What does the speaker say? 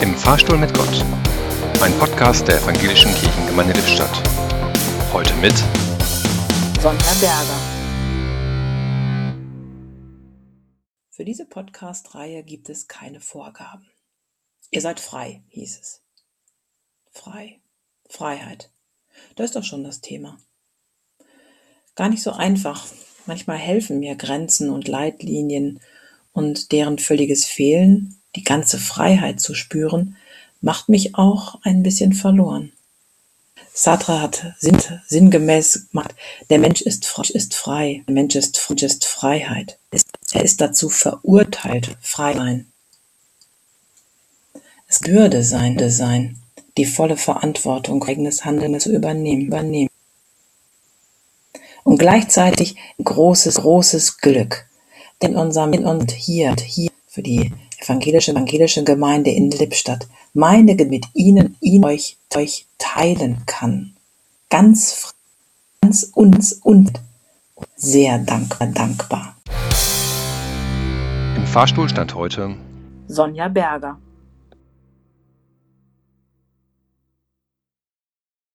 Im Fahrstuhl mit Gott. Ein Podcast der Evangelischen Kirchengemeinde Lippstadt. Heute mit Sonja Berger. Für diese Podcast-Reihe gibt es keine Vorgaben. Ihr seid frei, hieß es. Frei. Freiheit. Das ist doch schon das Thema. Gar nicht so einfach. Manchmal helfen mir Grenzen und Leitlinien und deren völliges Fehlen, die ganze Freiheit zu spüren, macht mich auch ein bisschen verloren. Sartre hat sinn, sinngemäß gemacht, der Mensch ist, ist frei, der Mensch ist, ist Freiheit. Er ist dazu verurteilt, frei sein. Es würde sein, sein, die volle Verantwortung eigenes Handeln zu übernehmen, übernehmen. Und gleichzeitig großes, großes Glück, denn unser und hier, hier für die evangelische, evangelische Gemeinde in Lippstadt meine mit Ihnen, ihn euch, euch teilen kann. Ganz, ganz uns und sehr dankbar, dankbar. Im Fahrstuhl stand heute Sonja Berger.